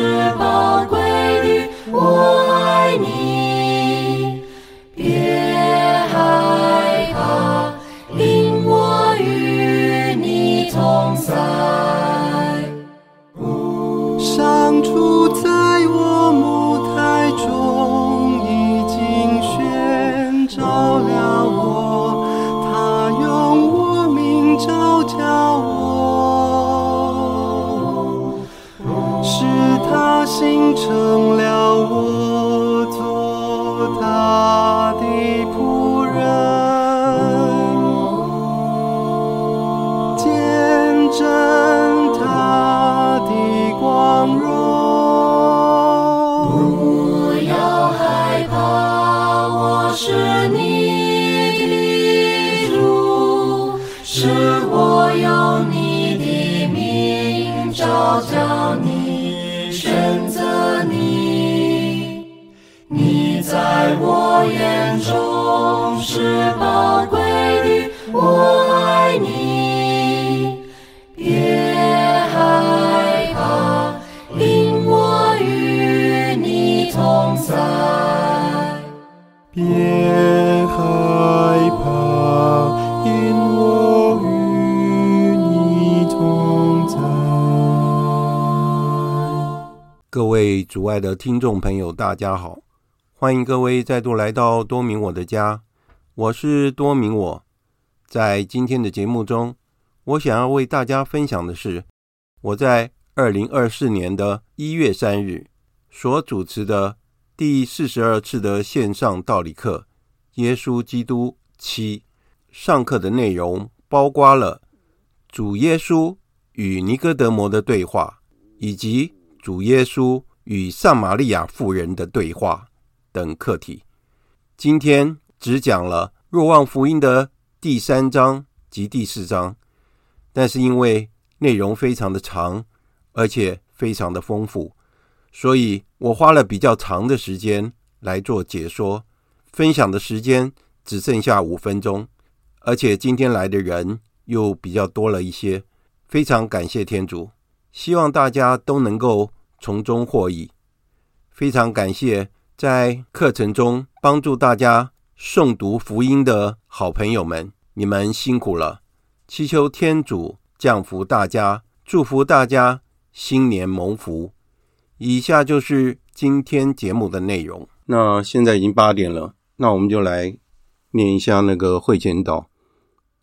翅膀。主爱的听众朋友，大家好，欢迎各位再度来到多明我的家，我是多明我。在今天的节目中，我想要为大家分享的是我在二零二四年的一月三日所主持的第四十二次的线上道理课《耶稣基督七》。上课的内容包括了主耶稣与尼哥德摩的对话，以及主耶稣。与撒玛利亚妇人的对话等课题，今天只讲了若望福音的第三章及第四章，但是因为内容非常的长，而且非常的丰富，所以我花了比较长的时间来做解说。分享的时间只剩下五分钟，而且今天来的人又比较多了一些，非常感谢天主，希望大家都能够。从中获益，非常感谢在课程中帮助大家诵读福音的好朋友们，你们辛苦了！祈求天主降福大家，祝福大家新年蒙福。以下就是今天节目的内容。那现在已经八点了，那我们就来念一下那个会前祷，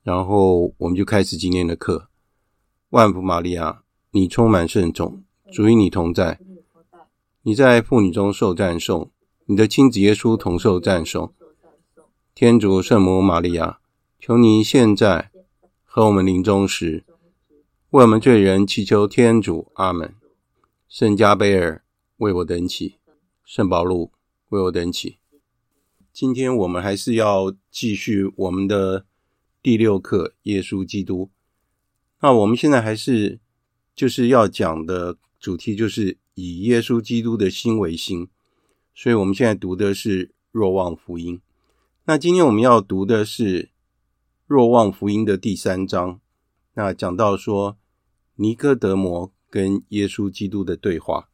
然后我们就开始今天的课。万福玛利亚，你充满圣宠。主与你同在，你在妇女中受赞颂，你的亲子耶稣同受赞颂。天主圣母玛利亚，求你现在和我们临终时，为我们罪人祈求天主。阿门。圣加贝尔为我等祈。圣保禄为我等起。今天我们还是要继续我们的第六课——耶稣基督。那我们现在还是就是要讲的主题，就是以耶稣基督的心为心。所以我们现在读的是若望福音。那今天我们要读的是若望福音的第三章。那讲到说尼哥德摩跟耶稣基督的对话。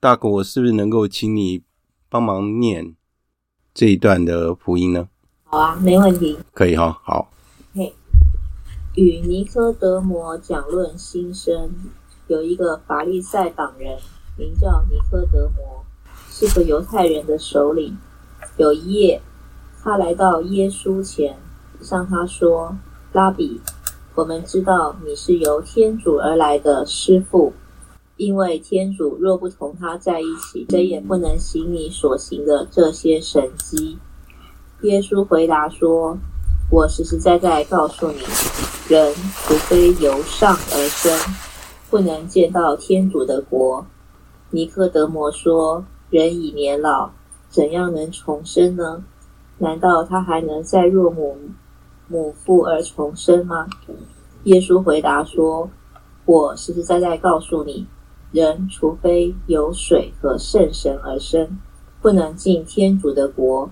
大哥，我是不是能够请你帮忙念？这一段的福音呢？好啊，没问题。可以哈、哦，好。嘿，与尼科德摩讲论心生，有一个法利赛党人，名叫尼科德摩，是个犹太人的首领。有一夜，他来到耶稣前，向他说：“拉比，我们知道你是由天主而来的师傅。”因为天主若不同他在一起，谁也不能行你所行的这些神迹。耶稣回答说：“我实实在在告诉你，人除非由上而生，不能见到天主的国。”尼克德摩说：“人已年老，怎样能重生呢？难道他还能再入母母腹而重生吗？”耶稣回答说：“我实实在在告诉你。”人除非由水和圣神而生，不能进天主的国。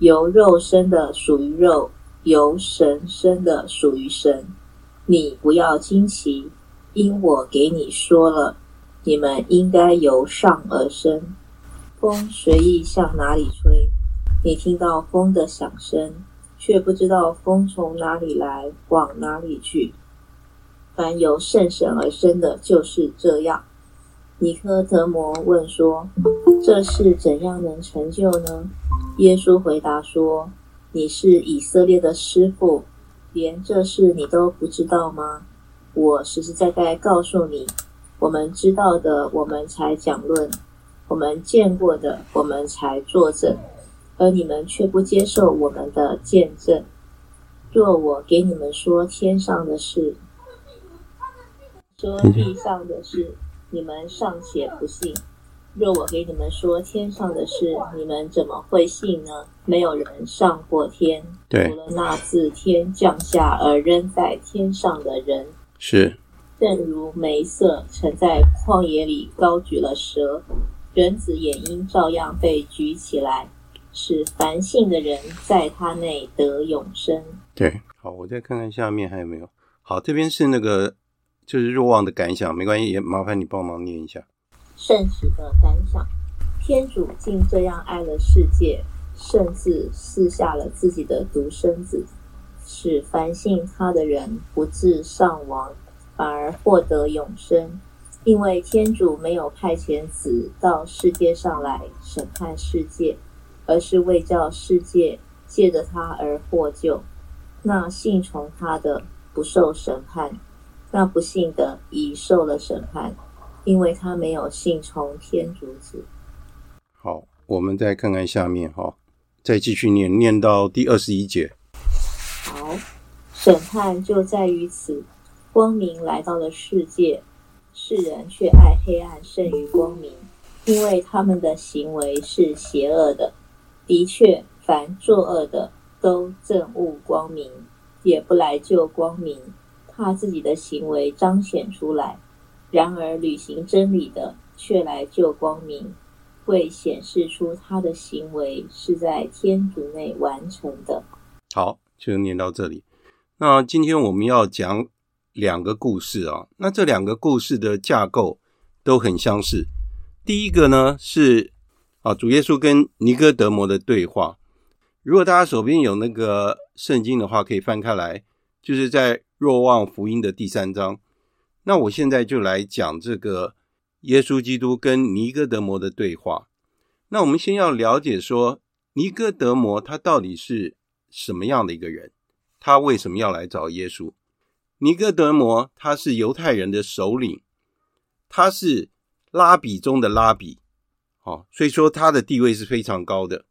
由肉生的属于肉，由神生的属于神。你不要惊奇，因我给你说了，你们应该由上而生。风随意向哪里吹，你听到风的响声，却不知道风从哪里来，往哪里去。凡由圣神而生的，就是这样。尼科德摩问说：“这事怎样能成就呢？”耶稣回答说：“你是以色列的师傅，连这事你都不知道吗？我实实在在告诉你，我们知道的，我们才讲论；我们见过的，我们才作证，而你们却不接受我们的见证。若我给你们说天上的事，说地上的事。”你们尚且不信，若我给你们说天上的事，你们怎么会信呢？没有人上过天，除了那自天降下而扔在天上的人。是，正如梅瑟曾在旷野里高举了蛇，人子也应照样被举起来，使凡信的人在他内得永生。对，好，我再看看下面还有没有。好，这边是那个。就是若望的感想，没关系，也麻烦你帮忙念一下。圣使的感想：天主竟这样爱了世界，甚至赐下了自己的独生子，使凡信他的人不致丧亡，反而获得永生。因为天主没有派遣子到世界上来审判世界，而是为叫世界借着他而获救。那信从他的不受审判。那不信的已受了审判，因为他没有信从天主子。好，我们再看看下面哈，再继续念，念到第二十一节。好，审判就在于此，光明来到了世界，世人却爱黑暗胜于光明，因为他们的行为是邪恶的。的确，凡作恶的都憎恶光明，也不来救光明。怕自己的行为彰显出来，然而履行真理的却来救光明，会显示出他的行为是在天主内完成的。好，就念到这里。那今天我们要讲两个故事啊，那这两个故事的架构都很相似。第一个呢是啊，主耶稣跟尼哥德摩的对话。如果大家手边有那个圣经的话，可以翻开来，就是在。若望福音的第三章，那我现在就来讲这个耶稣基督跟尼哥德摩的对话。那我们先要了解说，尼哥德摩他到底是什么样的一个人？他为什么要来找耶稣？尼哥德摩他是犹太人的首领，他是拉比中的拉比，哦，所以说他的地位是非常高的，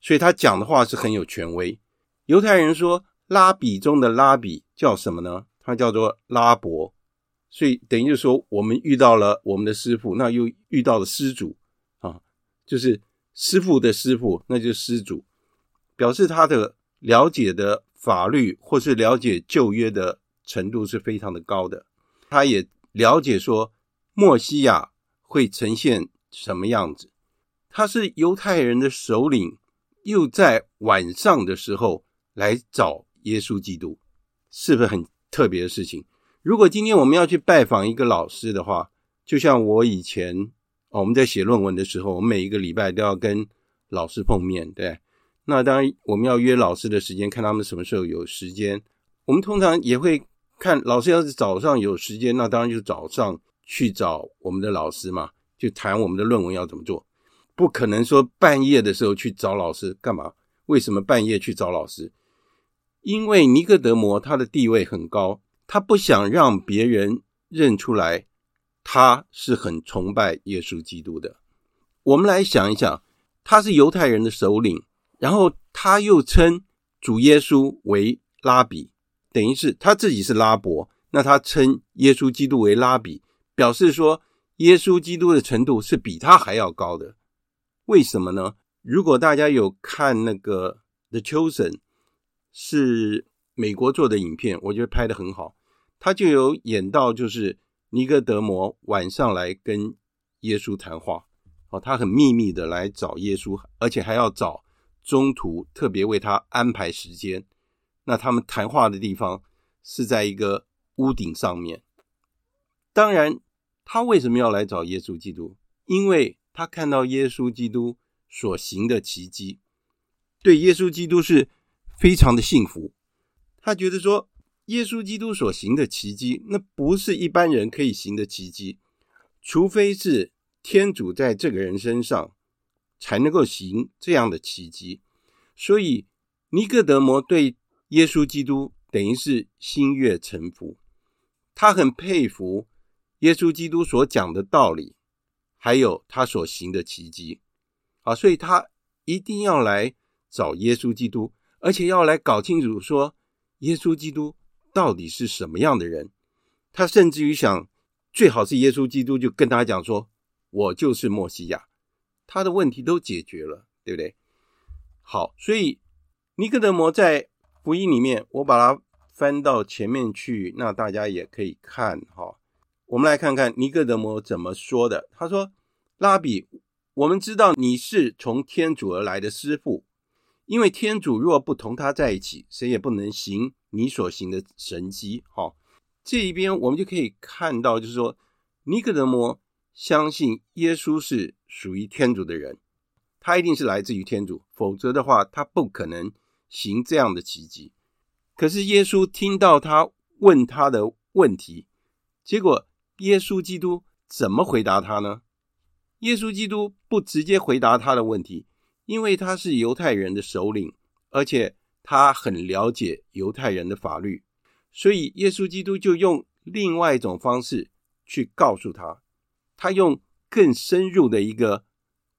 所以他讲的话是很有权威。犹太人说。拉比中的拉比叫什么呢？他叫做拉伯，所以等于就说，我们遇到了我们的师傅，那又遇到了师主啊，就是师傅的师傅，那就是施主，表示他的了解的法律或是了解旧约的程度是非常的高的。他也了解说，墨西亚会呈现什么样子。他是犹太人的首领，又在晚上的时候来找耶稣基督，是不是很特别的事情？如果今天我们要去拜访一个老师的话，就像我以前哦。我们在写论文的时候，我每一个礼拜都要跟老师碰面，对。那当然，我们要约老师的时间，看他们什么时候有时间。我们通常也会看老师要是早上有时间，那当然就早上去找我们的老师嘛，就谈我们的论文要怎么做。不可能说半夜的时候去找老师干嘛？为什么半夜去找老师？因为尼哥德摩他的地位很高，他不想让别人认出来。他是很崇拜耶稣基督的。我们来想一想，他是犹太人的首领，然后他又称主耶稣为拉比，等于是他自己是拉伯，那他称耶稣基督为拉比，表示说耶稣基督的程度是比他还要高的。为什么呢？如果大家有看那个《The Chosen》，是美国做的影片，我觉得拍的很好，他就有演到就是。尼哥德摩晚上来跟耶稣谈话，哦，他很秘密的来找耶稣，而且还要找中途特别为他安排时间。那他们谈话的地方是在一个屋顶上面。当然，他为什么要来找耶稣基督？因为他看到耶稣基督所行的奇迹，对耶稣基督是非常的信服。他觉得说。耶稣基督所行的奇迹，那不是一般人可以行的奇迹，除非是天主在这个人身上才能够行这样的奇迹。所以尼哥德摩对耶稣基督等于是心悦诚服，他很佩服耶稣基督所讲的道理，还有他所行的奇迹啊，所以他一定要来找耶稣基督，而且要来搞清楚说耶稣基督。到底是什么样的人？他甚至于想，最好是耶稣基督就跟他讲说：“我就是默西亚。”他的问题都解决了，对不对？好，所以尼哥德摩在福音里面，我把它翻到前面去，那大家也可以看哈。我们来看看尼哥德摩怎么说的。他说：“拉比，我们知道你是从天主而来的师傅，因为天主若不同他在一起，谁也不能行。”你所行的神迹，哈，这一边我们就可以看到，就是说，尼哥德摩相信耶稣是属于天主的人，他一定是来自于天主，否则的话，他不可能行这样的奇迹。可是耶稣听到他问他的问题，结果耶稣基督怎么回答他呢？耶稣基督不直接回答他的问题，因为他是犹太人的首领，而且。他很了解犹太人的法律，所以耶稣基督就用另外一种方式去告诉他。他用更深入的一个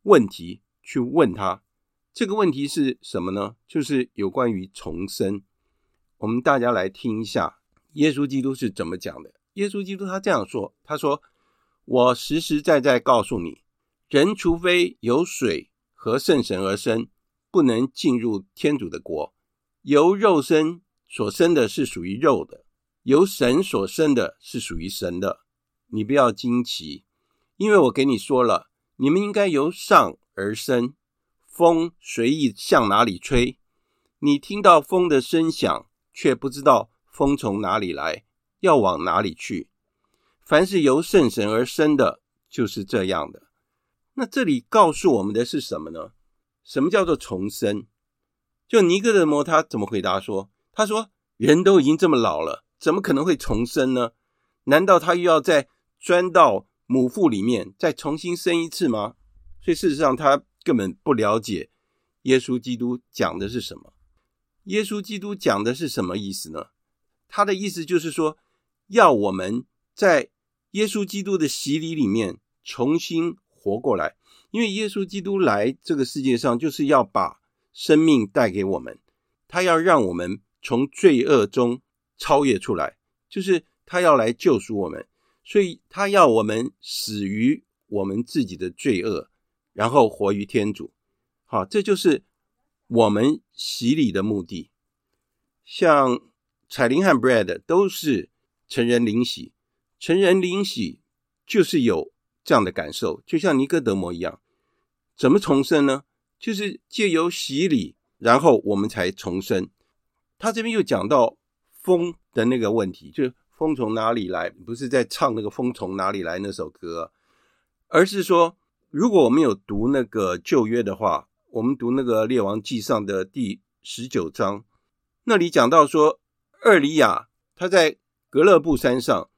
问题去问他。这个问题是什么呢？就是有关于重生。我们大家来听一下耶稣基督是怎么讲的。耶稣基督他这样说：“他说，我实实在在告诉你，人除非由水和圣神而生，不能进入天主的国。”由肉身所生的是属于肉的，由神所生的是属于神的。你不要惊奇，因为我给你说了，你们应该由上而生。风随意向哪里吹，你听到风的声响，却不知道风从哪里来，要往哪里去。凡是由圣神而生的，就是这样的。那这里告诉我们的是什么呢？什么叫做重生？就尼哥德摩他怎么回答说：“他说人都已经这么老了，怎么可能会重生呢？难道他又要再钻到母腹里面再重新生一次吗？”所以事实上他根本不了解耶稣基督讲的是什么。耶稣基督讲的是什么意思呢？他的意思就是说，要我们在耶稣基督的洗礼里面重新活过来，因为耶稣基督来这个世界上就是要把。生命带给我们，他要让我们从罪恶中超越出来，就是他要来救赎我们，所以他要我们死于我们自己的罪恶，然后活于天主。好，这就是我们洗礼的目的。像彩玲和 Bread 都是成人领洗，成人领洗就是有这样的感受，就像尼哥德摩一样。怎么重生呢？就是借由洗礼，然后我们才重生。他这边又讲到风的那个问题，就是风从哪里来？不是在唱那个风从哪里来那首歌，而是说，如果我们有读那个旧约的话，我们读那个列王纪上的第十九章，那里讲到说，厄里亚他在格勒布山上，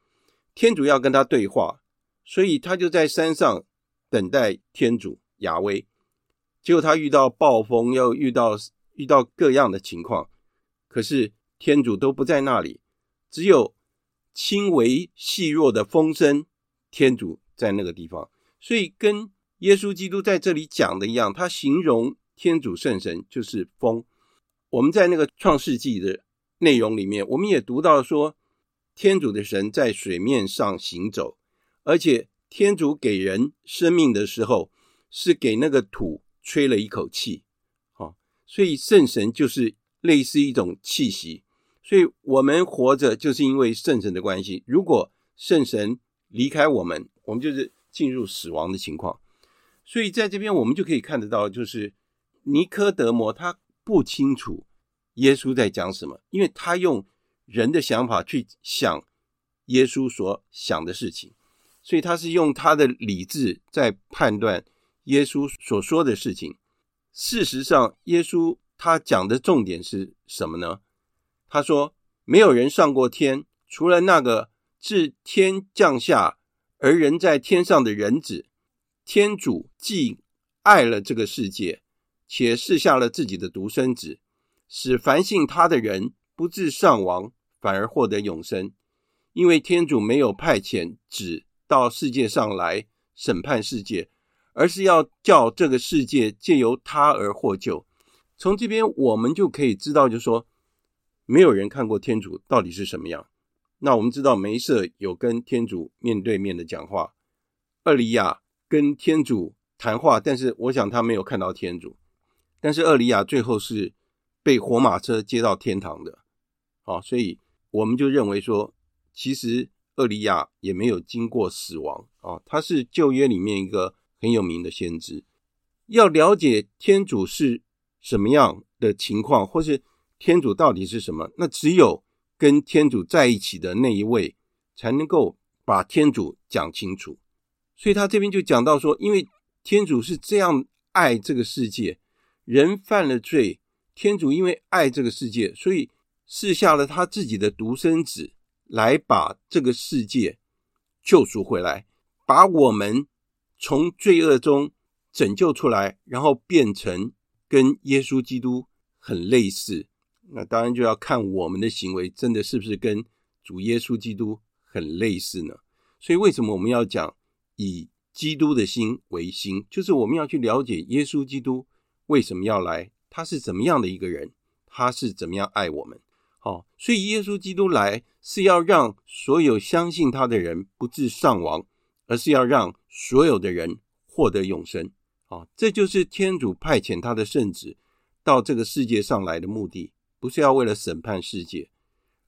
天主要跟他对话，所以他就在山上等待天主雅威。结果他遇到暴风，又遇到遇到各样的情况，可是天主都不在那里，只有轻微细弱的风声，天主在那个地方。所以跟耶稣基督在这里讲的一样，他形容天主圣神就是风。我们在那个创世纪的内容里面，我们也读到说，天主的神在水面上行走，而且天主给人生命的时候，是给那个土吹了一口气，好，所以圣神就是类似一种气息，所以我们活着就是因为圣神的关系。如果圣神离开我们，我们就是进入死亡的情况。所以在这边我们就可以看得到，就是尼科德摩他。不清楚耶稣在讲什么，因为他用人的想法去想耶稣所想的事情，所以他是用他的理智在判断耶稣所说的事情。事实上，耶稣他讲的重点是什么呢？他说：“没有人上过天，除了那个自天降下而人在天上的人子。天主既爱了这个世界。”且赐下了自己的独生子，使凡信他的人不至丧亡，反而获得永生。因为天主没有派遣子到世界上来审判世界，而是要叫这个世界借由他而获救。从这边我们就可以知道，就是说，没有人看过天主到底是什么样。那我们知道梅瑟有跟天主面对面的讲话，厄里亚跟天主谈话，但是我想他没有看到天主。但是厄里亚最后是被火马车接到天堂的，好，所以我们就认为说，其实厄里亚也没有经过死亡啊，他是旧约里面一个很有名的先知。要了解天主是什么样的情况，或是天主到底是什么，那只有跟天主在一起的那一位才能够把天主讲清楚。所以他这边就讲到说，因为天主是这样爱这个世界。人犯了罪，天主因为爱这个世界，所以赐下了他自己的独生子，来把这个世界救赎回来，把我们从罪恶中拯救出来，然后变成跟耶稣基督很类似。那当然就要看我们的行为真的是不是跟主耶稣基督很类似呢？所以为什么我们要讲以基督的心为心？就是我们要去了解耶稣基督。为什么要来？他是怎么样的一个人？他是怎么样爱我们？好、哦，所以耶稣基督来是要让所有相信他的人不致丧亡，而是要让所有的人获得永生。好、哦，这就是天主派遣他的圣子到这个世界上来的目的，不是要为了审判世界，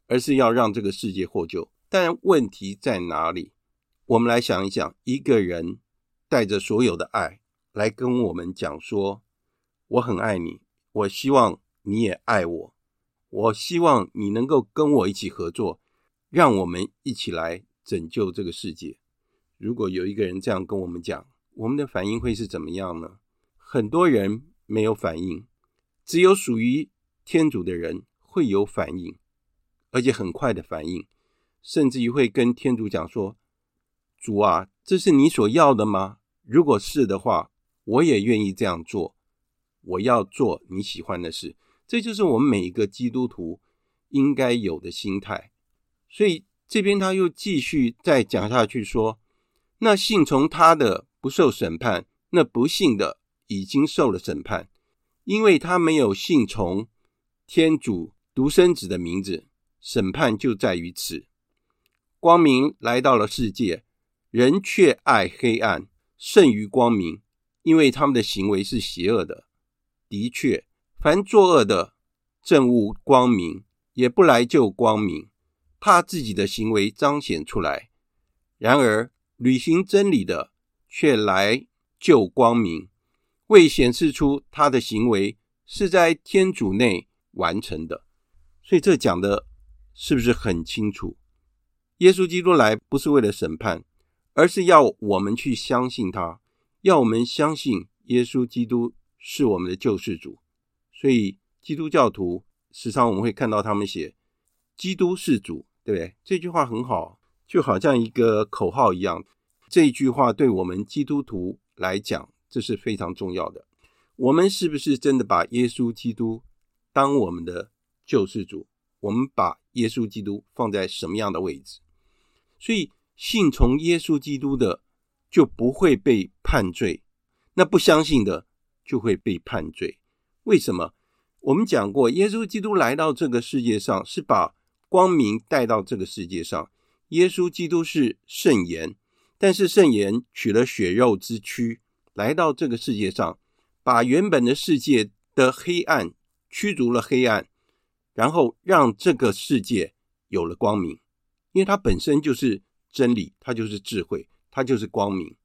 而是要让这个世界获救。但问题在哪里？我们来想一想，一个人带着所有的爱来跟我们讲说。我很爱你，我希望你也爱我。我希望你能够跟我一起合作，让我们一起来拯救这个世界。如果有一个人这样跟我们讲，我们的反应会是怎么样呢？很多人没有反应，只有属于天主的人会有反应，而且很快的反应，甚至于会跟天主讲说：“主啊，这是你所要的吗？如果是的话，我也愿意这样做。”我要做你喜欢的事，这就是我们每一个基督徒应该有的心态。所以这边他又继续再讲下去说：“那信从他的不受审判，那不信的已经受了审判，因为他没有信从天主独生子的名字。审判就在于此。光明来到了世界，人却爱黑暗胜于光明，因为他们的行为是邪恶的。”的确，凡作恶的，憎恶光明，也不来救光明，怕自己的行为彰显出来。然而，履行真理的，却来救光明，为显示出他的行为是在天主内完成的。所以，这讲的是不是很清楚？耶稣基督来不是为了审判，而是要我们去相信他，要我们相信耶稣基督是我们的救世主。所以。基督教徒时常我们会看到他们写“基督是主”，对不对？这句话很好，就好像一个口号一样。这句话对我们基督徒来讲，这是非常重要的。我们是不是真的把耶稣基督当我们的救世主？我们把耶稣基督放在什么样的位置？所以信从耶稣基督的就不会被判罪，那不相信的就会被判罪。为什么？我们讲过，耶稣基督来到这个世界上，是把光明带到这个世界上。耶稣基督是圣言，但是圣言取了血肉之躯，来到这个世界上，把原本的世界的黑暗驱逐了黑暗，然后让这个世界有了光明。因为它本身就是真理，它就是智慧，它就是光明。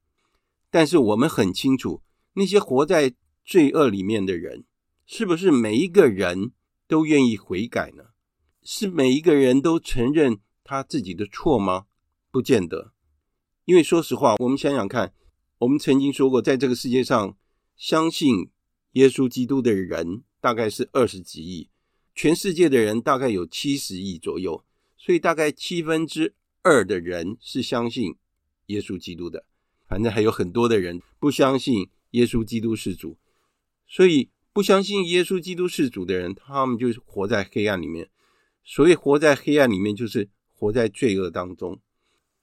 但是我们很清楚，那些活在罪恶里面的人。是不是每一个人都愿意悔改呢？是每一个人都承认他自己的错吗？不见得。因为说实话，我们想想看，我们曾经说过，在这个世界上，相信耶稣基督的人大概是二十几亿，全世界的人大概有七十亿左右，所以大概七分之二的人是相信耶稣基督的。反正还有很多的人不相信耶稣基督是主，所以。不相信耶稣基督是主的人，他们就是活在黑暗里面。所以活在黑暗里面，就是活在罪恶当中。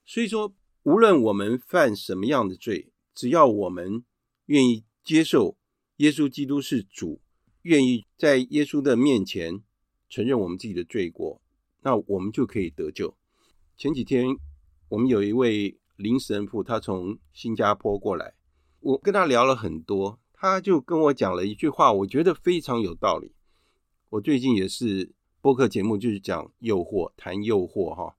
所以说，无论我们犯什么样的罪，只要我们愿意接受耶稣基督是主，愿意在耶稣的面前承认我们自己的罪过，那我们就可以得救。前几天我们有一位林神父，他从新加坡过来，我跟他聊了很多。他就跟我讲了一句话，我觉得非常有道理。我最近也是播客节目，就是讲诱惑，谈诱惑哈。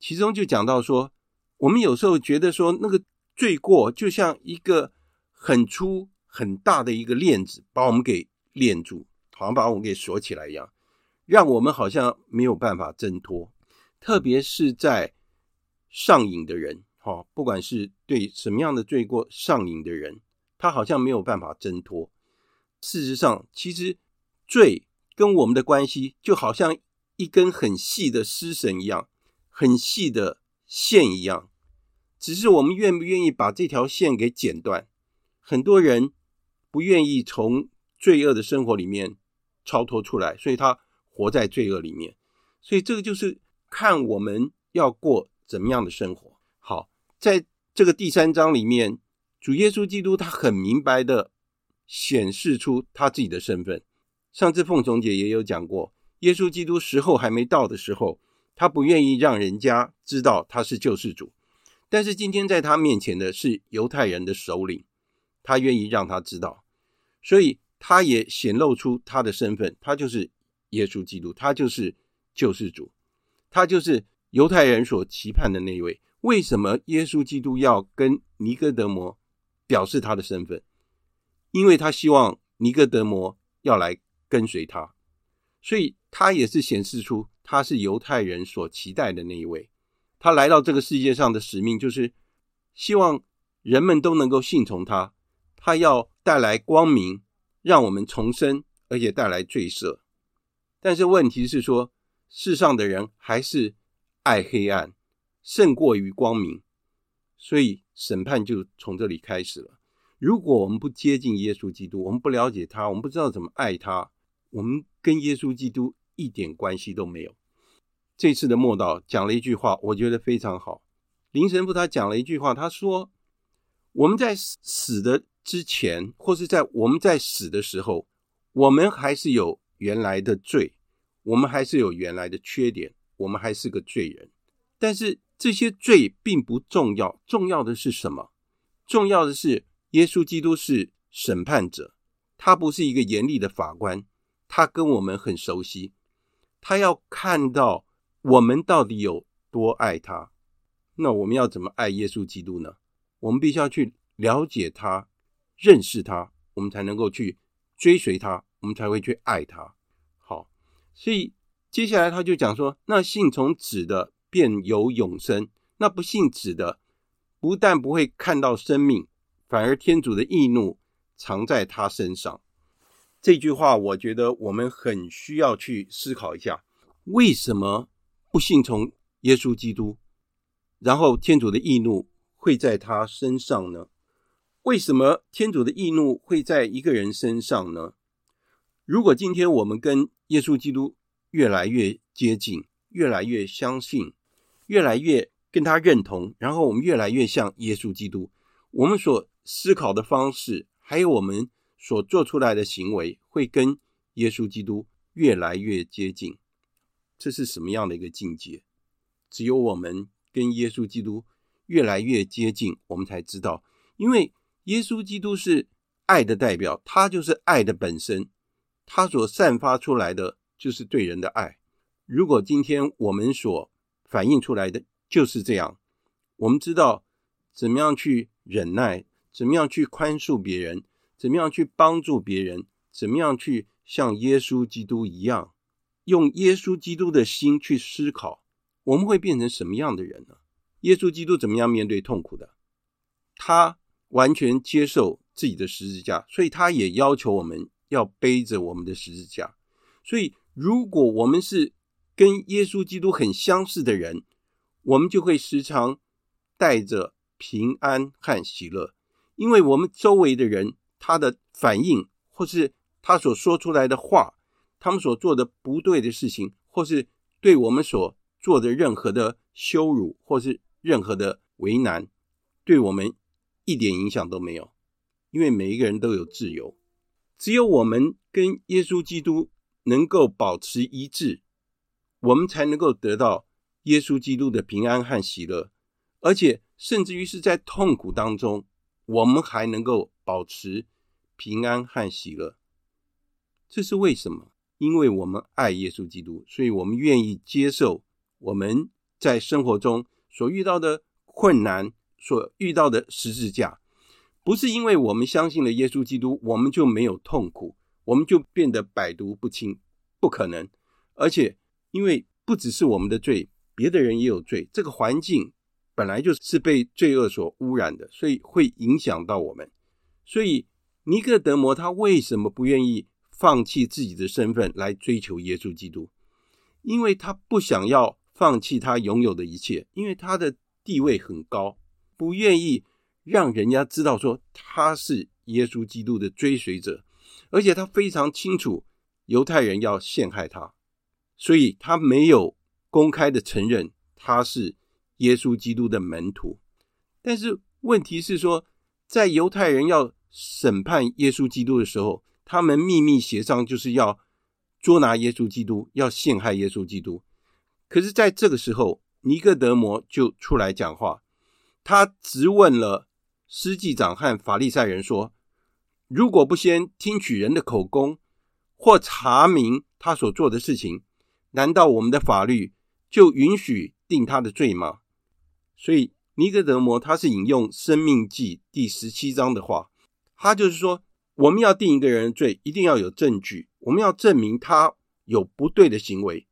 其中就讲到说，我们有时候觉得说，那个罪过就像一个很粗很大的一个链子，把我们给链住，好像把我们给锁起来一样，让我们好像没有办法挣脱。特别是在上瘾的人，哈，不管是对什么样的罪过上瘾的人。他好像没有办法挣脱。事实上，其实罪跟我们的关系就好像一根很细的丝绳一样，很细的线一样。只是我们愿不愿意把这条线给剪断？很多人不愿意从罪恶的生活里面超脱出来，所以他活在罪恶里面。所以这个就是看我们要过怎么样的生活。好，在这个第三章里面。主耶稣基督，他很明白的显示出他自己的身份。上次凤琼姐也有讲过，耶稣基督时候还没到的时候，他不愿意让人家知道他是救世主。但是今天在他面前的是犹太人的首领，他愿意让他知道，所以他也显露出他的身份，他就是耶稣基督，他就是救世主，他就是犹太人所期盼的那一位。为什么耶稣基督要跟尼哥德摩表示他的身份，因为他希望尼哥德摩要来跟随他，所以他也是显示出他是犹太人所期待的那一位。他来到这个世界上的使命，就是希望人们都能够信从他。他要带来光明，让我们重生，而且带来罪赦。但是问题是说，世上的人还是爱黑暗，胜过于光明。所以审判就从这里开始了。如果我们不接近耶稣基督，我们不了解他，我们不知道怎么爱他，我们跟耶稣基督一点关系都没有。这次的莫道讲了一句话，我觉得非常好。林神父他讲了一句话，他说：“我们在死的之前，或是在我们在死的时候，我们还是有原来的罪，我们还是有原来的缺点，我们还是个罪人。但是。”这些罪并不重要，重要的是什么？重要的是耶稣基督是审判者，他不是一个严厉的法官，他跟我们很熟悉，他要看到我们到底有多爱他。那我们要怎么爱耶稣基督呢？我们必须要去了解他、认识他，我们才能够去追随他，我们才会去爱他。好，所以接下来他就讲说：那信从子的便有永生，那不信子的，不但不会看到生命，反而天主的义怒。藏在他身上，这句话我觉得我们很需要去思考一下：为什么不信从耶稣基督，然后天主的义怒会在他身上呢？为什么天主的义怒会在一个人身上呢？如果今天我们跟耶稣基督越来越接近，越来越相信，越来越跟他认同，然后我们越来越像耶稣基督，我们所思考的方式。还有我们所做出来的行为会跟耶稣基督越来越接近，这是什么样的一个境界？只有我们跟耶稣基督越来越接近，我们才知道，因为耶稣基督是爱的代表，他就是爱的本身，他所散发出来的就是对人的爱。如果今天我们所反映出来的就是这样，我们知道怎么样去忍耐。怎么样去宽恕别人？怎么样去帮助别人？怎么样去像耶稣基督一样，用耶稣基督的心去思考？我们会变成什么样的人呢？耶稣基督怎么样面对痛苦的？他完全接受自己的十字架，所以他也要求我们要背着我们的十字架。所以，如果我们是跟耶稣基督很相似的人，我们就会时常带着平安和喜乐。因为我们周围的人，他的反应，或是他所说出来的话，他们所做的不对的事情，或是对我们所做的任何的羞辱，或是任何的为难，对我们一点影响都没有。因为每一个人都有自由，只有我们跟耶稣基督能够保持一致，我们才能够得到耶稣基督的平安和喜乐，而且甚至于是在痛苦当中。我们还能够保持平安和喜乐，这是为什么？因为我们爱耶稣基督，所以我们愿意接受我们在生活中所遇到的困难，所遇到的十字架。不是因为我们相信了耶稣基督，我们就没有痛苦，我们就变得百毒不侵，不可能。而且，因为不只是我们的罪，别的人也有罪，这个环境。本来就是被罪恶所污染的，所以会影响到我们。所以尼克德摩他为什么不愿意放弃自己的身份来追求耶稣基督？因为他不想要放弃他拥有的一切，因为他的地位很高，不愿意让人家知道说他是耶稣基督的追随者，而且他非常清楚犹太人要陷害他，所以他没有公开的承认他是。耶稣基督的门徒，但是问题是说，在犹太人要审判耶稣基督的时候，他们秘密协商，就是要捉拿耶稣基督，要陷害耶稣基督。可是，在这个时候，尼哥德摩就出来讲话，他质问了司祭长和法利赛人说：“如果不先听取人的口供，或查明他所做的事情，难道我们的法律就允许定他的罪吗？”所以尼哥德摩他是引用《生命记》第十七章的话，他就是说，我们要定一个人的罪，一定要有证据，我们要证明他有不对的行为。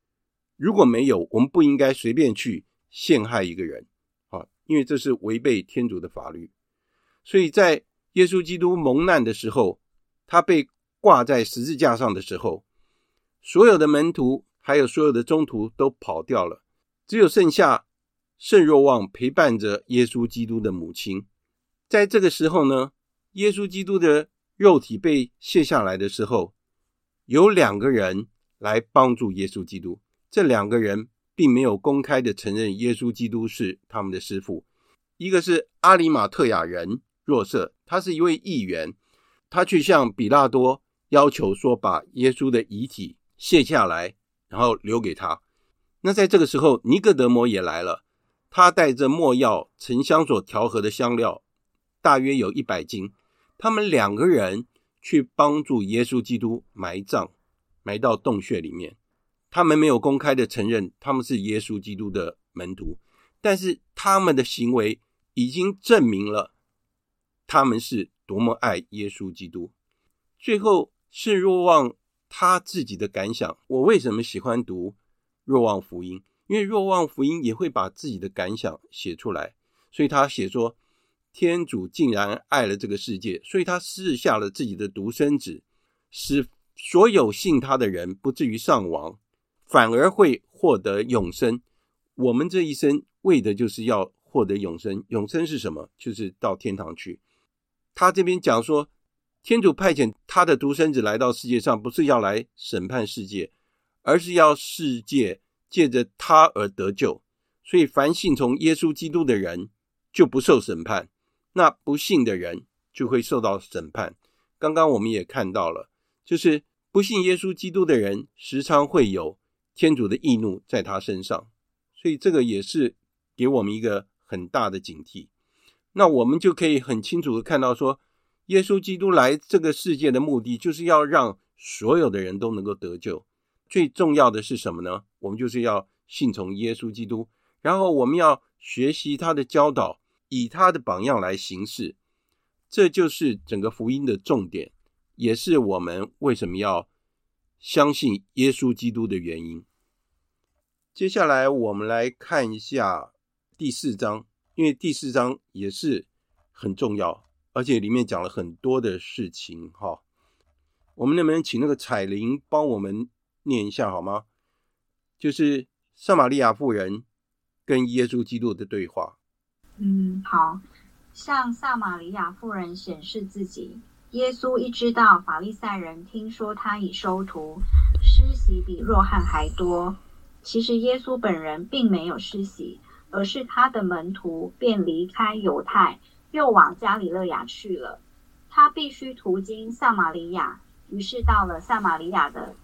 如果没有，我们不应该随便去陷害一个人，因为这是违背天主的法律。所以在耶稣基督蒙难的时候，他被挂在十字架上的时候，所有的门徒还有所有的宗徒都跑掉了，只有剩下。圣若望陪伴着耶稣基督的母亲，在这个时候呢，耶稣基督的肉体被卸下来的时候，有两个人来帮助耶稣基督。这两个人并没有公开的承认耶稣基督是他们的师傅。一个是阿里马特亚人若瑟，他是一位议员，他去向比拉多要求说，把耶稣的遗体卸下来，然后留给他。那在这个时候，尼哥德摩也来了。他带着没药、沉香所调和的香料，大约有一百斤。他们两个人去帮助耶稣基督埋葬，埋到洞穴里面。他们没有公开的承认他们是耶稣基督的门徒，但是他们的行为已经证明了他们是多么爱耶稣基督。最后是若望他自己的感想。我为什么喜欢读若望福音？因为若望福音也会把自己的感想写出来，所以他写说：天主竟然爱了这个世界，所以他赐下了自己的独生子，使所有信他的人不至于丧亡。反而会获得永生。我们这一生为的就是要获得永生。永生是什么？就是到天堂去。他这边讲说，天主派遣他的独生子来到世界上，不是要来审判世界，而是要世界借着他而得救。所以，凡信从耶稣基督的人就不受审判，那不信的人就会受到审判。刚刚我们也看到了，就是不信耶稣基督的人，时常会有。天主的义怒在他身上，所以这个也是给我们一个很大的警惕。那我们就可以很清楚的看到说，说耶稣基督来这个世界的目的，就是要让所有的人都能够得救。最重要的是什么呢？我们就是要信从耶稣基督，然后我们要学习他的教导，以他的榜样来行事。这就是整个福音的重点，也是我们为什么要相信耶稣基督的原因。接下来我们来看一下第四章，因为第四章也是很重要，而且里面讲了很多的事情。哈，我们能不能请那个彩玲帮我们念一下好吗？就是撒玛利亚妇人跟耶稣基督的对话。嗯，好，向撒玛利亚妇人显示自己。耶稣一知道法利赛人听说他已收徒，施洗比若汉还多。其实耶稣本人并没有施洗，而是他的门徒便离开犹太，又往加里勒亚去了。他必须途经撒玛利亚，于是到了撒玛利亚的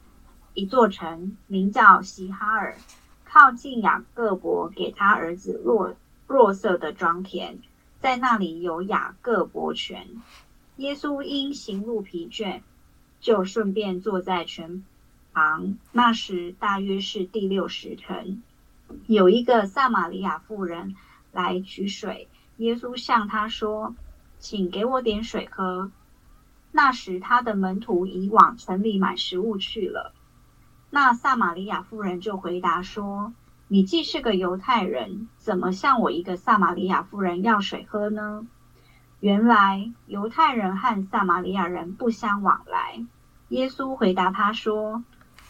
一座城，名叫西哈尔，靠近雅各伯给他儿子若若瑟的庄田，在那里有雅各伯泉。耶稣因行路疲倦，就顺便坐在泉旁，那时大约是第六时辰，有一个撒玛利亚妇人来取水。耶稣向她说：“请给我点水喝。”那时他的门徒已往城里买食物去了。那撒玛利亚妇人就回答说：“你既是个犹太人，怎么向我一个撒玛利亚妇人要水喝呢？”原来犹太人和撒玛利亚人不相往来。耶稣回答他说。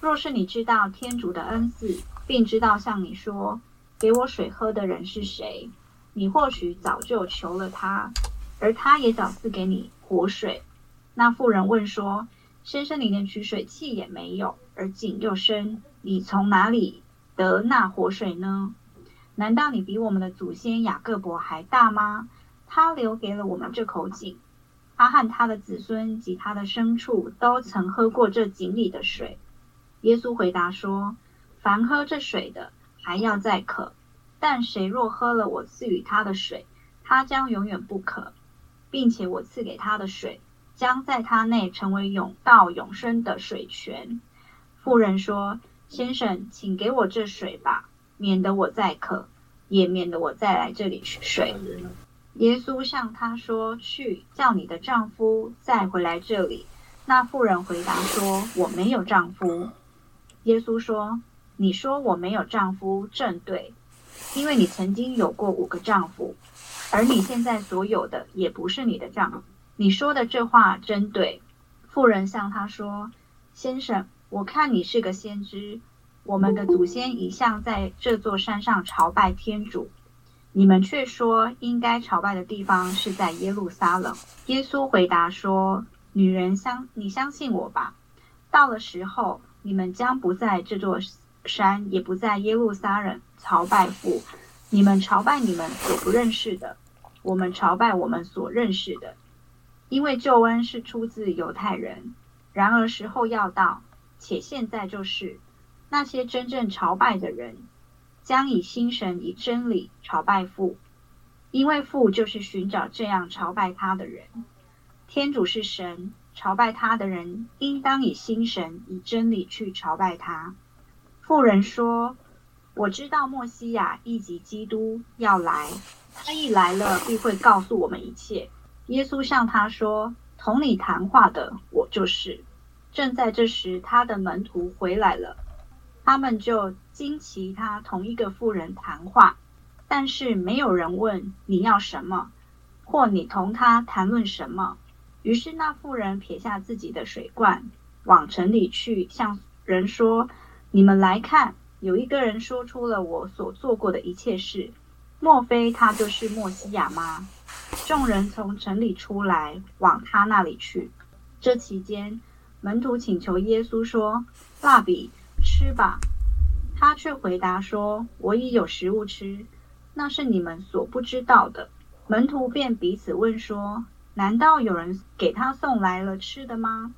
若是你知道天主的恩赐，并知道向你说“给我水喝”的人是谁，你或许早就求了他，而他也早赐给你活水。那妇人问说：“先生，你连取水器也没有，而井又深，你从哪里得那活水呢？难道你比我们的祖先雅各伯还大吗？他留给了我们这口井，他和他的子孙及他的牲畜都曾喝过这井里的水。”耶稣回答说：“凡喝这水的，还要再渴；但谁若喝了我赐予他的水，他将永远不渴，并且我赐给他的水，将在他内成为永到永生的水泉。”妇人说：“先生，请给我这水吧，免得我再渴，也免得我再来这里取水。”耶稣向他说：“去，叫你的丈夫再回来这里。”那妇人回答说：“我没有丈夫。”耶稣说：“你说我没有丈夫，正对，因为你曾经有过五个丈夫，而你现在所有的也不是你的丈夫。你说的这话真对。”妇人向他说：“先生，我看你是个先知。我们的祖先一向在这座山上朝拜天主，你们却说应该朝拜的地方是在耶路撒冷。”耶稣回答说：“女人相，你相信我吧，到了时候。”你们将不在这座山，也不在耶路撒冷朝拜父。你们朝拜你们所不认识的，我们朝拜我们所认识的。因为救恩是出自犹太人。然而时候要到，且现在就是，那些真正朝拜的人，将以心神以真理朝拜父。因为父就是寻找这样朝拜他的人。天主是神。朝拜他的人，应当以心神、以真理去朝拜他。妇人说：“我知道莫西亚以及基督要来，他一来了，必会告诉我们一切。”耶稣向他说：“同你谈话的，我就是。”正在这时，他的门徒回来了，他们就惊奇他同一个妇人谈话，但是没有人问你要什么，或你同他谈论什么。于是那妇人撇下自己的水罐，往城里去，向人说：“你们来看，有一个人说出了我所做过的一切事，莫非他就是默西亚吗？”众人从城里出来，往他那里去。这期间，门徒请求耶稣说：“蜡笔，吃吧。”他却回答说：“我已有食物吃，那是你们所不知道的。”门徒便彼此问说：“难道有人给他送来了吃的吗？”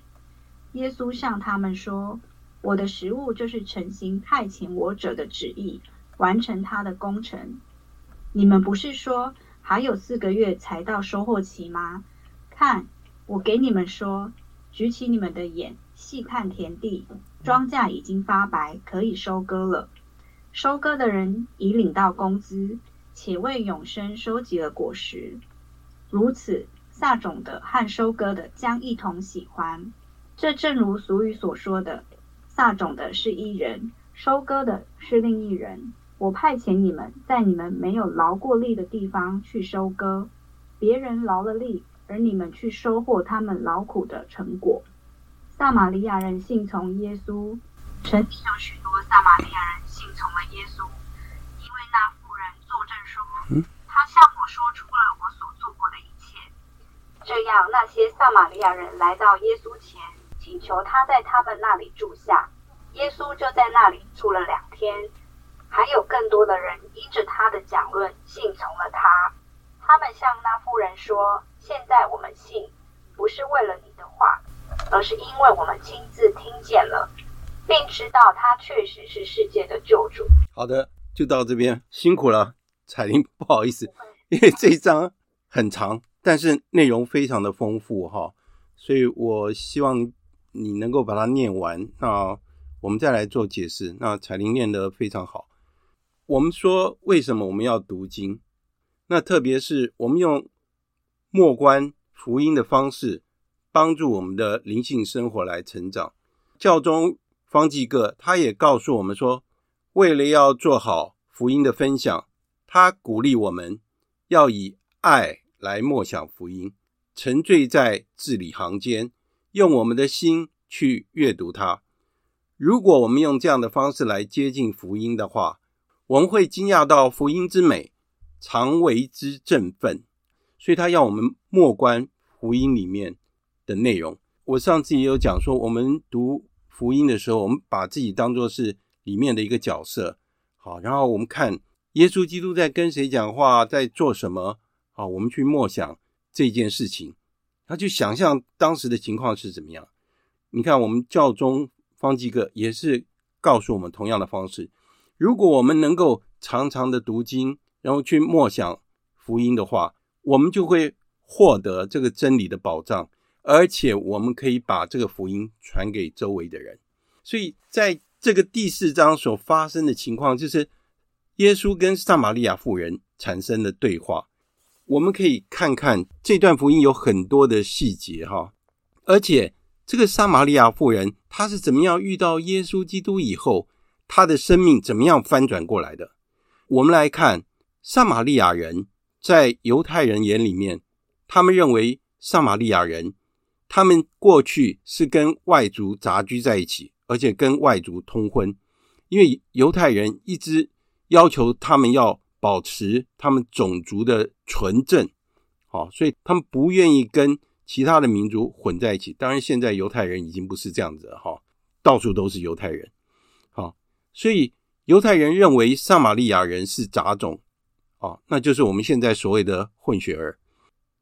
耶稣向他们说：“我的食物就是诚心派遣我者的旨意，完成他的工程。你们不是说，还有四个月才到收获期吗？看，我给你们说，举起你们的眼，细看田地，庄稼已经发白，可以收割了。收割的人已领到工资，且为永生收集了果实。如此，撒种的和收割的将一同喜欢。这正如俗语所说的：撒种的是一人，收割的是另一人。我派遣你们，在你们没有劳过力的地方去收割，别人劳了力，而你们去收获他们劳苦的成果。撒玛利亚人信从耶稣，城里有许多撒玛利亚人信从了耶稣，因为那妇人作证说，他向我说出了我。这样，那些撒玛利亚人来到耶稣前，请求他在他们那里住下，耶稣就在那里住了两天。还有更多的人依着他的讲论信从了他。他们向那妇人说：“现在我们信，不是为了你的话，而是因为我们亲自听见了，并知道他确实是世界的救主。”好的，就到这边，辛苦了，彩玲，不好意思，因为这一章很长，但是内容非常的丰富哈，所以我希望你能够把它念完，那我们再来做解释。那彩玲念得非常好。我们说，为什么我们要读经？那特别是我们用默观福音的方式，帮助我们的灵性生活来成长。教宗方济各他也告诉我们说，为了要做好福音的分享，他鼓励我们要以爱来默想福音，沉醉在字里行间，用我们的心去阅读它。如果我们用这样的方式来接近福音的话，我们会惊讶到福音之美，常为之振奋。所以他要我们默观福音里面的内容。我上次也有讲说，我们读福音的时候，我们把自己当作是里面的一个角色，好，然后我们看耶稣基督在跟谁讲话，在做什么，啊，我们去默想这件事情，他就想象当时的情况是怎么样。你看，我们教宗方济各也是告诉我们同样的方式。如果我们能够常常的读经，然后去默想福音的话，我们就会获得这个真理的保障，而且我们可以把这个福音传给周围的人。所以，在这个第四章所发生的情况，就是耶稣跟撒玛利亚妇人产生的对话。我们可以看看这段福音有很多的细节哈，而且这个撒玛利亚妇人她是怎么样遇到耶稣基督以后，他的生命怎么样翻转过来的？我们来看撒玛利亚人，在犹太人眼里面，他们认为撒玛利亚人，他们过去是跟外族杂居在一起，而且跟外族通婚，因为犹太人一直要求他们要保持他们种族的纯正，好，所以他们不愿意跟其他的民族混在一起。当然，现在犹太人已经不是这样子了，哈，到处都是犹太人。好所以犹太人认为撒玛利亚人是杂种，啊，那就是我们现在所谓的混血儿。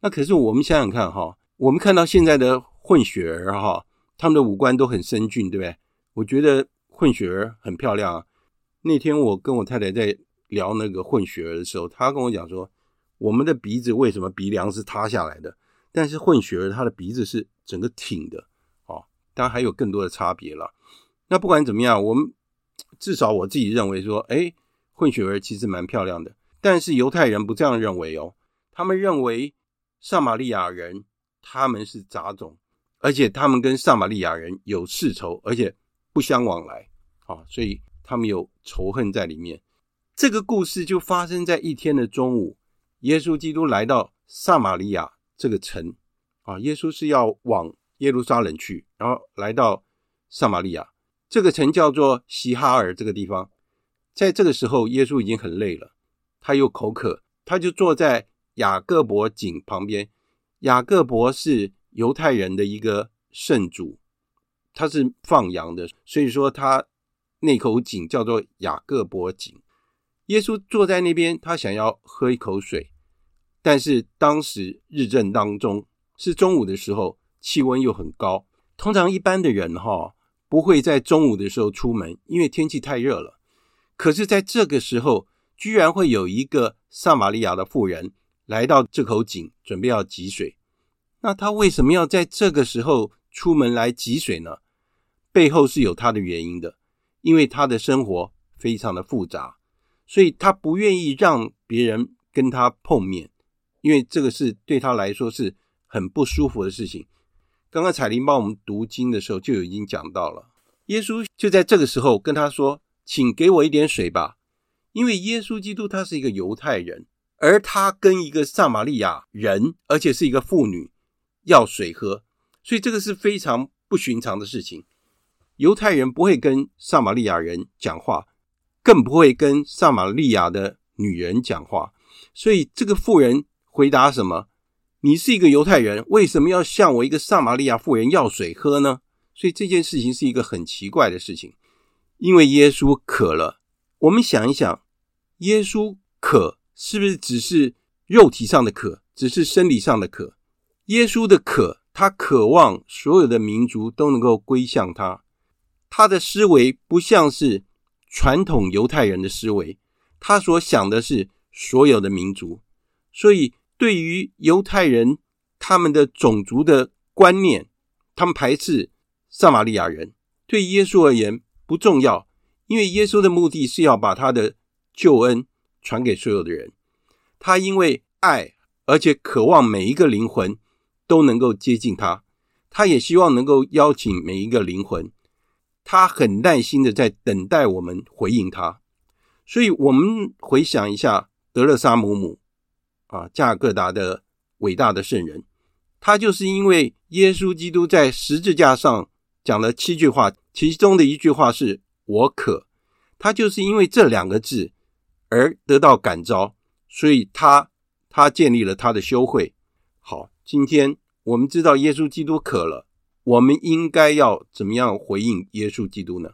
那可是我们想想看哈，我们看到现在的混血儿哈，他们的五官都很深俊，对不对？我觉得混血儿很漂亮啊。那天我跟我太太在聊那个混血儿的时候，他跟我讲说，我们的鼻子为什么鼻梁是塌下来的，但是混血儿他的鼻子是整个挺的，哦，当然还有更多的差别了。那不管怎么样，我们至少我自己认为说，哎，混血儿其实蛮漂亮的。但是犹太人不这样认为哦，他们认为撒玛利亚人他们是杂种，而且他们跟撒玛利亚人有世仇，而且不相往来，啊，所以他们有仇恨在里面。这个故事就发生在一天的中午，耶稣基督来到撒玛利亚这个城，啊，耶稣是要往耶路撒冷去，然后来到撒玛利亚这个城叫做西哈尔这个地方，在这个时候，耶稣已经很累了。他又口渴，他就坐在雅各伯井旁边。雅各伯是犹太人的一个圣主，他是放羊的，所以说他那口井叫做雅各伯井。耶稣坐在那边，他想要喝一口水，但是当时日正当中，是中午的时候，气温又很高。通常一般的人哈不会在中午的时候出门，因为天气太热了。可是在这个时候，居然会有一个撒玛利亚的妇人来到这口井，准备要汲水。那他为什么要在这个时候出门来汲水呢？背后是有他的原因的，因为他的生活非常的复杂，所以他不愿意让别人跟他碰面，因为这个是对他来说是很不舒服的事情。刚刚彩玲帮我们读经的时候就已经讲到了，耶稣就在这个时候跟他说：“请给我一点水吧。”因为耶稣基督他是一个犹太人，而他跟一个撒玛利亚人，而且是一个妇女要水喝，所以这个是非常不寻常的事情。犹太人不会跟撒玛利亚人讲话，更不会跟撒玛利亚的女人讲话。所以这个妇人回答什么？你是一个犹太人，为什么要向我一个撒玛利亚妇人要水喝呢？所以这件事情是一个很奇怪的事情，因为耶稣渴了。我们想一想。耶稣渴是不是只是肉体上的渴，只是生理上的渴？耶稣的渴，他渴望所有的民族都能够归向他。他的思维不像是传统犹太人的思维，他所想的是所有的民族。所以，对于犹太人他们的种族的观念，他们排斥撒玛利亚人。对耶稣而言不重要，因为耶稣的目的是要把他的。救恩传给所有的人，他因为爱，而且渴望每一个灵魂都能够接近他，他也希望能够邀请每一个灵魂，他很耐心的在等待我们回应他。所以，我们回想一下德勒沙姆姆啊，加尔各答的伟大的圣人，他就是因为耶稣基督在十字架上讲了七句话，其中的一句话是“我渴”，他就是因为这两个字。而得到感召，所以他他建立了他的修会。好，今天我们知道耶稣基督渴了，我们应该要怎么样回应耶稣基督呢？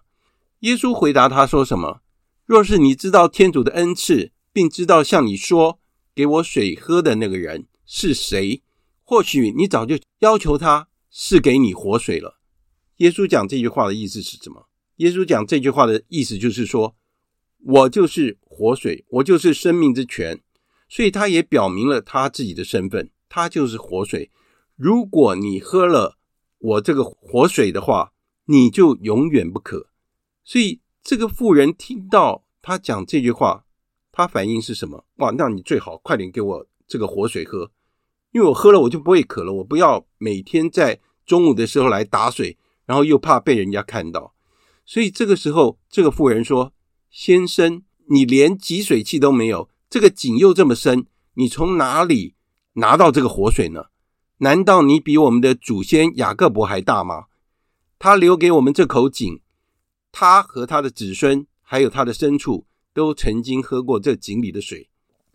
耶稣回答他说什么？若是你知道天主的恩赐，并知道向你说给我水喝的那个人是谁，或许你早就要求他赐给你活水了。耶稣讲这句话的意思是什么？耶稣讲这句话的意思就是说。我就是活水，我就是生命之泉，所以他也表明了他自己的身份，他就是活水。如果你喝了我这个活水的话，你就永远不渴。所以这个妇人听到他讲这句话，他反应是什么？哇，那你最好快点给我这个活水喝，因为我喝了我就不会渴了。我不要每天在中午的时候来打水，然后又怕被人家看到。所以这个时候，这个妇人说。先生，你连汲水器都没有，这个井又这么深，你从哪里拿到这个活水呢？难道你比我们的祖先雅各伯还大吗？他留给我们这口井，他和他的子孙还有他的牲畜都曾经喝过这井里的水。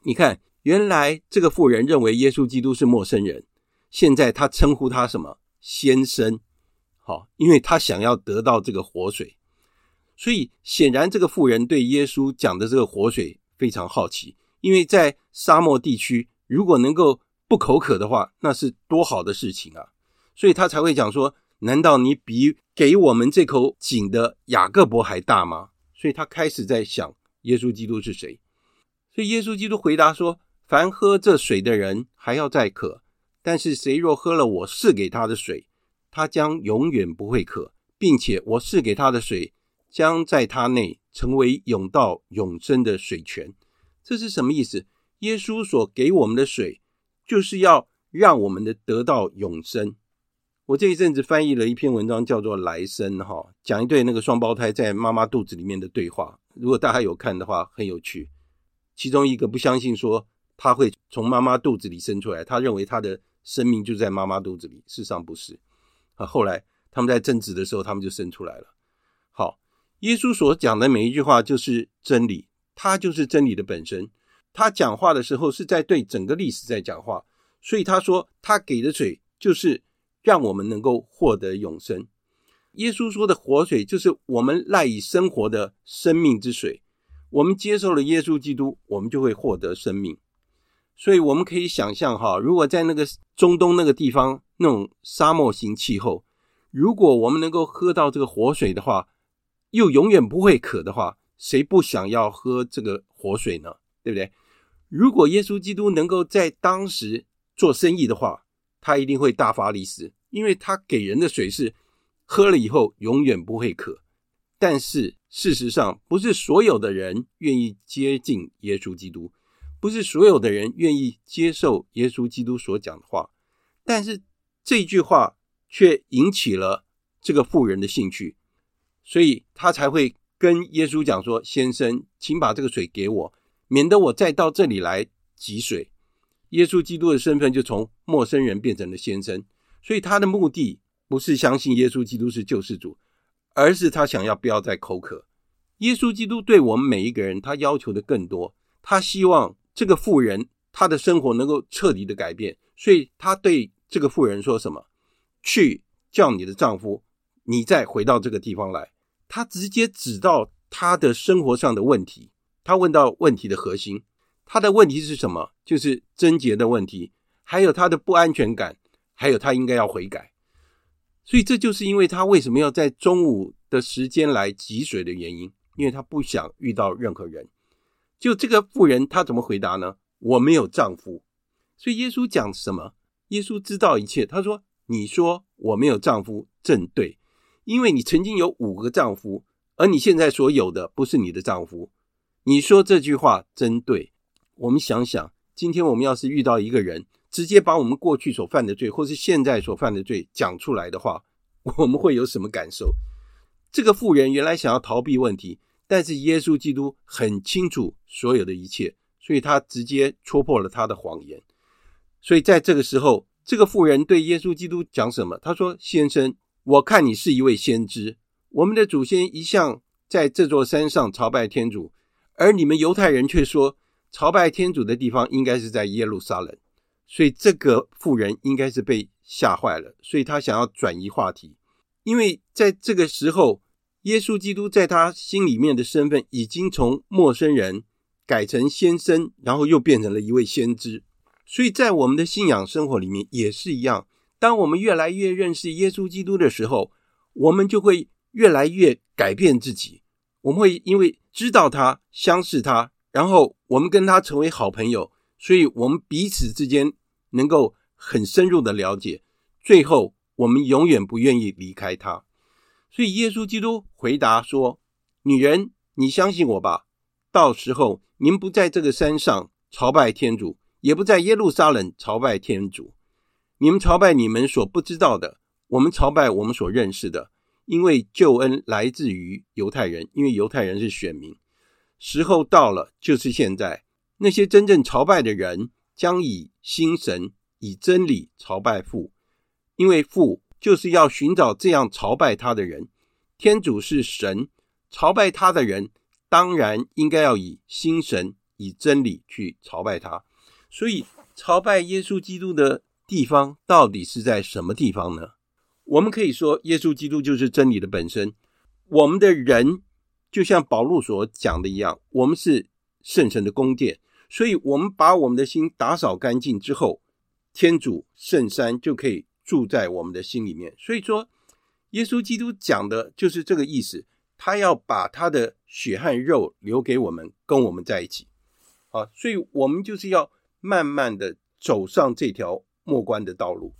你看，原来这个妇人认为耶稣基督是陌生人，现在他称呼他什么？先生。好，因为他想要得到这个活水。所以显然，这个妇人对耶稣讲的这个活水非常好奇，因为在沙漠地区，如果能够不口渴的话，那是多好的事情啊！所以他才会讲说：“难道你比给我们这口井的雅各伯还大吗？”所以他开始在想耶稣基督是谁。所以耶稣基督回答说：“凡喝这水的人还要再渴，但是谁若喝了我赐给他的水，他将永远不会渴，并且我赐给他的水将在他内成为永到永生的水泉。这是什么意思？耶稣所给我们的水，就是要让我们的得到永生。我这一阵子翻译了一篇文章，叫做《来生》哈，讲一对那个双胞胎在妈妈肚子里面的对话。如果大家有看的话，很有趣。其中一个不相信说他会从妈妈肚子里生出来，他认为他的生命就在妈妈肚子里。事实上不是啊。后来他们在争执的时候，他们就生出来了。好，耶稣所讲的每一句话就是真理，他就是真理的本身。他讲话的时候是在对整个历史在讲话，所以他说他给的水就是。让我们能够获得永生。耶稣说的活水就是我们赖以生活的生命之水。我们接受了耶稣基督，我们就会获得生命。所以我们可以想象哈，如果在那个中东那个地方那种沙漠型气候，如果我们能够喝到这个活水的话，又永远不会渴的话，谁不想要喝这个活水呢？对不对？如果耶稣基督能够在当时做生意的话，他一定会大发利市。因为他给人的水是喝了以后永远不会渴，但是事实上不是所有的人愿意接近耶稣基督，不是所有的人愿意接受耶稣基督所讲的话，但是这句话却引起了这个妇人的兴趣，所以他才会跟耶稣讲说：“先生，请把这个水给我，免得我再到这里来汲水。”耶稣基督的身份就从陌生人变成了先生。所以他的目的不是相信耶稣基督是救世主，而是他想要不要再口渴。耶稣基督对我们每一个人，他要求的更多。他希望这个妇人她的生活能够彻底的改变。所以他对这个妇人说什么？去叫你的丈夫，你再回到这个地方来。他直接指到他的生活上的问题。他问到问题的核心，他的问题是什么？就是贞洁的问题，还有他的不安全感。还有他应该要悔改，所以这就是因为他为什么要在中午的时间来汲水的原因，因为他不想遇到任何人。就这个妇人，她怎么回答呢？我没有丈夫。所以耶稣讲什么？耶稣知道一切。他说：“你说我没有丈夫，正对，因为你曾经有五个丈夫，而你现在所有的不是你的丈夫。你说这句话真对。”我们想想，今天我们要是遇到一个人。直接把我们过去所犯的罪，或是现在所犯的罪讲出来的话，我们会有什么感受？这个妇人原来想要逃避问题，但是耶稣基督很清楚所有的一切，所以他直接戳破了他的谎言。所以在这个时候，这个妇人对耶稣基督讲什么？他说：“先生，我看你是一位先知。我们的祖先一向在这座山上朝拜天主，而你们犹太人却说朝拜天主的地方应该是在耶路撒冷。”所以这个妇人应该是被吓坏了，所以他想要转移话题，因为在这个时候，耶稣基督在他心里面的身份已经从陌生人改成先生，然后又变成了一位先知。所以在我们的信仰生活里面也是一样，当我们越来越认识耶稣基督的时候，我们就会越来越改变自己。我们会因为知道他、相识他，然后我们跟他成为好朋友。所以，我们彼此之间能够很深入的了解，最后我们永远不愿意离开他。所以，耶稣基督回答说：“女人，你相信我吧。到时候，您不在这个山上朝拜天主，也不在耶路撒冷朝拜天主。你们朝拜你们所不知道的，我们朝拜我们所认识的。因为救恩来自于犹太人，因为犹太人是选民。时候到了，就是现在。”那些真正朝拜的人，将以心神、以真理朝拜父，因为父就是要寻找这样朝拜他的人。天主是神，朝拜他的人当然应该要以心神、以真理去朝拜他。所以，朝拜耶稣基督的地方到底是在什么地方呢？我们可以说，耶稣基督就是真理的本身。我们的人就像保禄所讲的一样，我们是圣神的宫殿。所以，我们把我们的心打扫干净之后，天主圣山就可以住在我们的心里面。所以说，耶稣基督讲的就是这个意思。他要把他的血和肉留给我们，跟我们在一起。啊，所以我们就是要慢慢的走上这条末关的道路。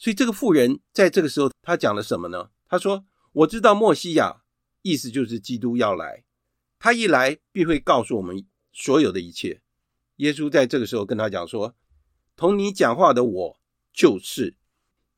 所以这个妇人在这个时候，他讲了什么呢？他说：“我知道默西亚，意思就是基督要来，他一来必会告诉我们所有的一切。”耶稣在这个时候跟他讲说：“同你讲话的我就是。”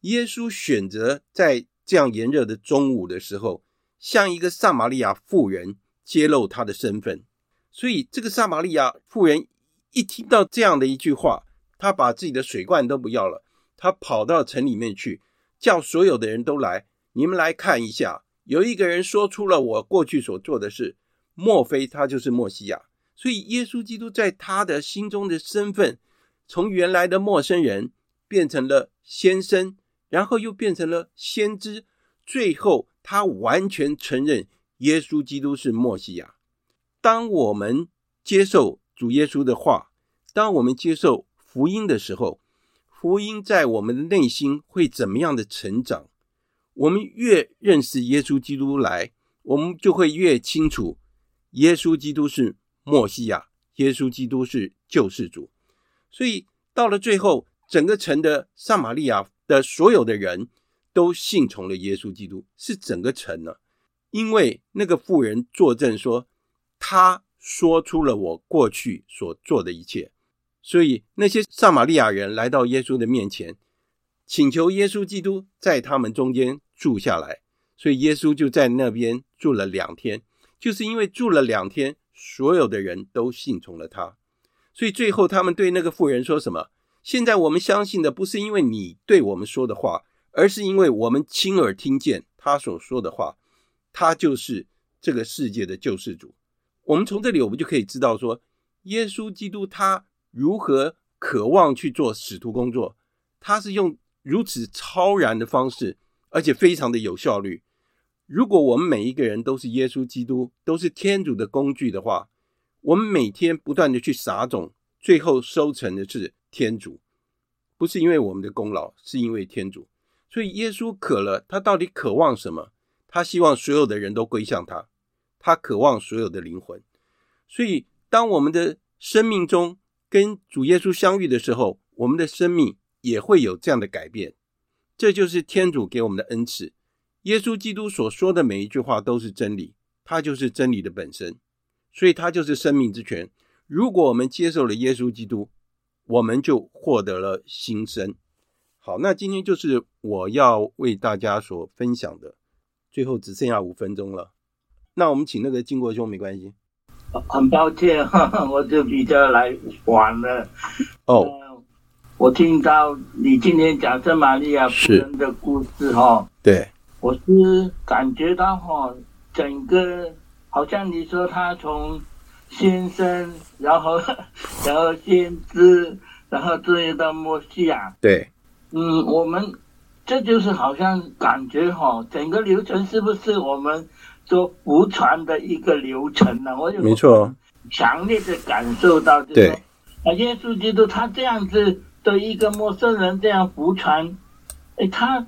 耶稣选择在这样炎热的中午的时候，向一个撒玛利亚妇人揭露他的身份。所以这个撒玛利亚妇人一听到这样的一句话，他把自己的水罐都不要了。他跑到城里面去，叫所有的人都来，你们来看一下，有一个人说出了我过去所做的事，莫非他就是默西亚？所以耶稣基督在他的心中的身份，从原来的陌生人变成了先生，然后又变成了先知，最后他完全承认耶稣基督是默西亚。当我们接受主耶稣的话，当我们接受福音的时候，福音在我们的内心会怎么样的成长？我们越认识耶稣基督来，我们就会越清楚，耶稣基督是默西亚，耶稣基督是救世主。所以到了最后，整个城的撒玛利亚的所有的人都信从了耶稣基督，是整个城呢，因为那个妇人作证说，他说出了我过去所做的一切。所以那些撒玛利亚人来到耶稣的面前，请求耶稣基督在他们中间住下来。所以耶稣就在那边住了两天，就是因为住了两天，所有的人都信从了他。所以最后他们对那个妇人说什么？现在我们相信的不是因为你对我们说的话，而是因为我们亲耳听见他所说的话。他就是这个世界的救世主。我们从这里我们就可以知道说，耶稣基督他。如何渴望去做使徒工作？他是用如此超然的方式，而且非常的有效率。如果我们每一个人都是耶稣基督，都是天主的工具的话，我们每天不断的去撒种，最后收成的是天主，不是因为我们的功劳，是因为天主。所以耶稣渴了，他到底渴望什么？他希望所有的人都归向他，他渴望所有的灵魂。所以当我们的生命中，跟主耶稣相遇的时候，我们的生命也会有这样的改变。这就是天主给我们的恩赐。耶稣基督所说的每一句话都是真理，他就是真理的本身，所以他就是生命之泉。如果我们接受了耶稣基督，我们就获得了新生。好，那今天就是我要为大家所分享的，最后只剩下五分钟了。那我们请那个经国兄，没关系。很抱歉，我就比较来晚了。哦、oh. 呃，我听到你今天讲圣玛利亚夫人的故事哈，对，我是感觉到哈，整个好像你说他从先生，然后 然后先知，然后这一到默西亚，对，嗯，我们这就是好像感觉哈，整个流程是不是我们？做无传的一个流程呢，我有没错，强烈的感受到，就是说，啊，耶稣基督他这样子对一个陌生人这样福传，哎，他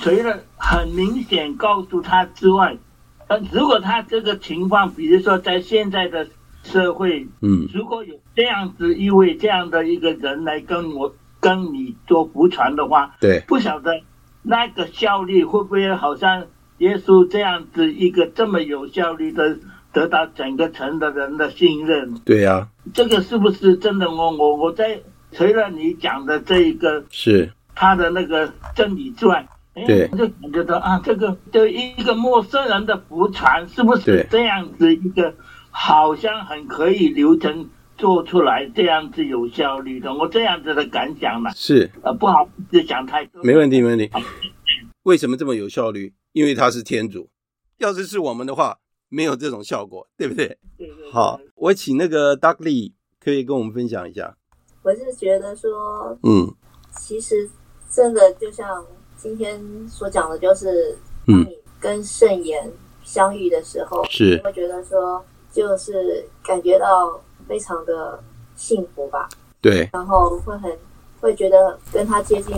除了很明显告诉他之外，呃，如果他这个情况，比如说在现在的社会，嗯，如果有这样子一位这样的一个人来跟我跟你做福传的话，对，不晓得那个效率会不会好像。耶稣这样子一个这么有效率的得到整个城的人的信任，对呀、啊，这个是不是真的？我我我在除了你讲的这一个是他的那个真理之外，对，我就感觉到啊，这个就一个陌生人的福传是不是这样子一个好像很可以流程做出来这样子有效率的？我这样子的感想嘛，是呃不好意思讲太多，没问题没问题。为什么这么有效率？因为他是天主，要是是我们的话，没有这种效果，对不对？对对，对。好，我请那个 Dudley 可以跟我们分享一下。我是觉得说，嗯，其实真的就像今天所讲的，就是当你跟圣言相遇的时候，是、嗯、会觉得说，就是感觉到非常的幸福吧？对。然后会很会觉得跟他接近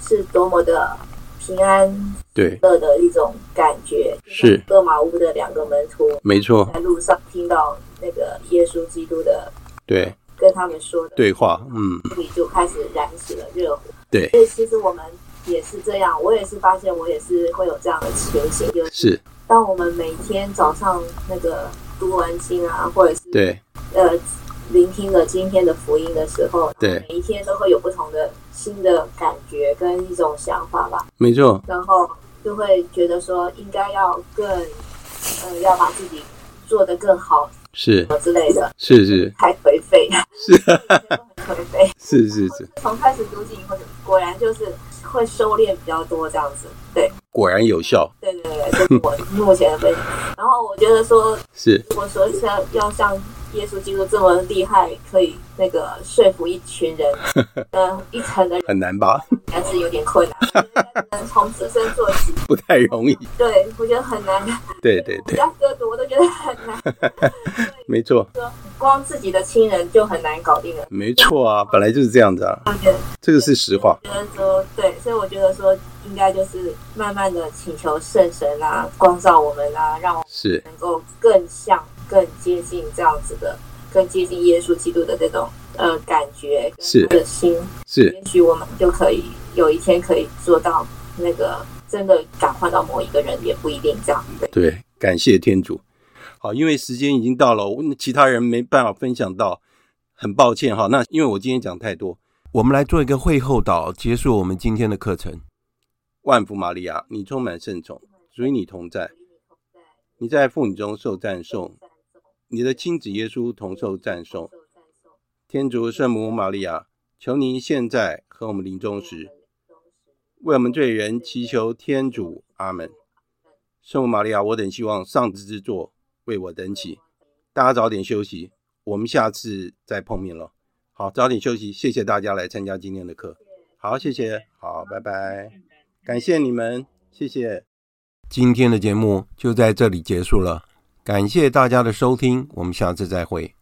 是多么的。平安对乐的一种感觉，是。厄马乌的两个门徒，没错，在路上听到那个耶稣基督的对。跟他们说的对话，嗯，你就开始燃起了热火。对，所以其实我们也是这样，我也是发现我也是会有这样的情形，就是。当我们每天早上那个读完经啊，或者是对。呃聆听了今天的福音的时候，对，每一天都会有不同的新的感觉跟一种想法吧，没错，然后就会觉得说应该要更呃要把自己做得更好。是。之类的，是是，太颓废。了，是，颓废，是是是。从开始读经以后，果然就是会收敛比较多这样子，对，果然有效。对对对，这是我目前的分享。然后我觉得说，是，我说像要像耶稣基督这么厉害，可以那个说服一群人，嗯，一层的人很难吧？还是有点困难，从自身做起，不太容易。对，我觉得很难。对对对，要哥读我都觉得很难。没错，说光自己的亲人就很难搞定了。没错啊，本来就是这样子啊。这个是实话。觉得说对，所以我觉得说应该就是慢慢的请求圣神啊，光照我们啊，让我们是能够更像、更接近这样子的，更接近耶稣基督的这种呃感觉，是的心是。也许我们就可以有一天可以做到那个。真的感化到某一个人也不一定这样。对，对，感谢天主。好，因为时间已经到了，我其他人没办法分享到，很抱歉哈。那因为我今天讲太多，我们来做一个会后祷，结束我们今天的课程。万福玛利亚，你充满圣宠，主与你同在，你在妇女中受赞颂，你的亲子耶稣同受赞颂。天主圣母玛利亚，求您现在和我们临终时。为我们罪人祈求天主，阿门。圣母玛利亚，我等希望上智之座为我等祈。大家早点休息，我们下次再碰面了。好，早点休息，谢谢大家来参加今天的课。好，谢谢，好，拜拜，感谢你们，谢谢。今天的节目就在这里结束了，感谢大家的收听，我们下次再会。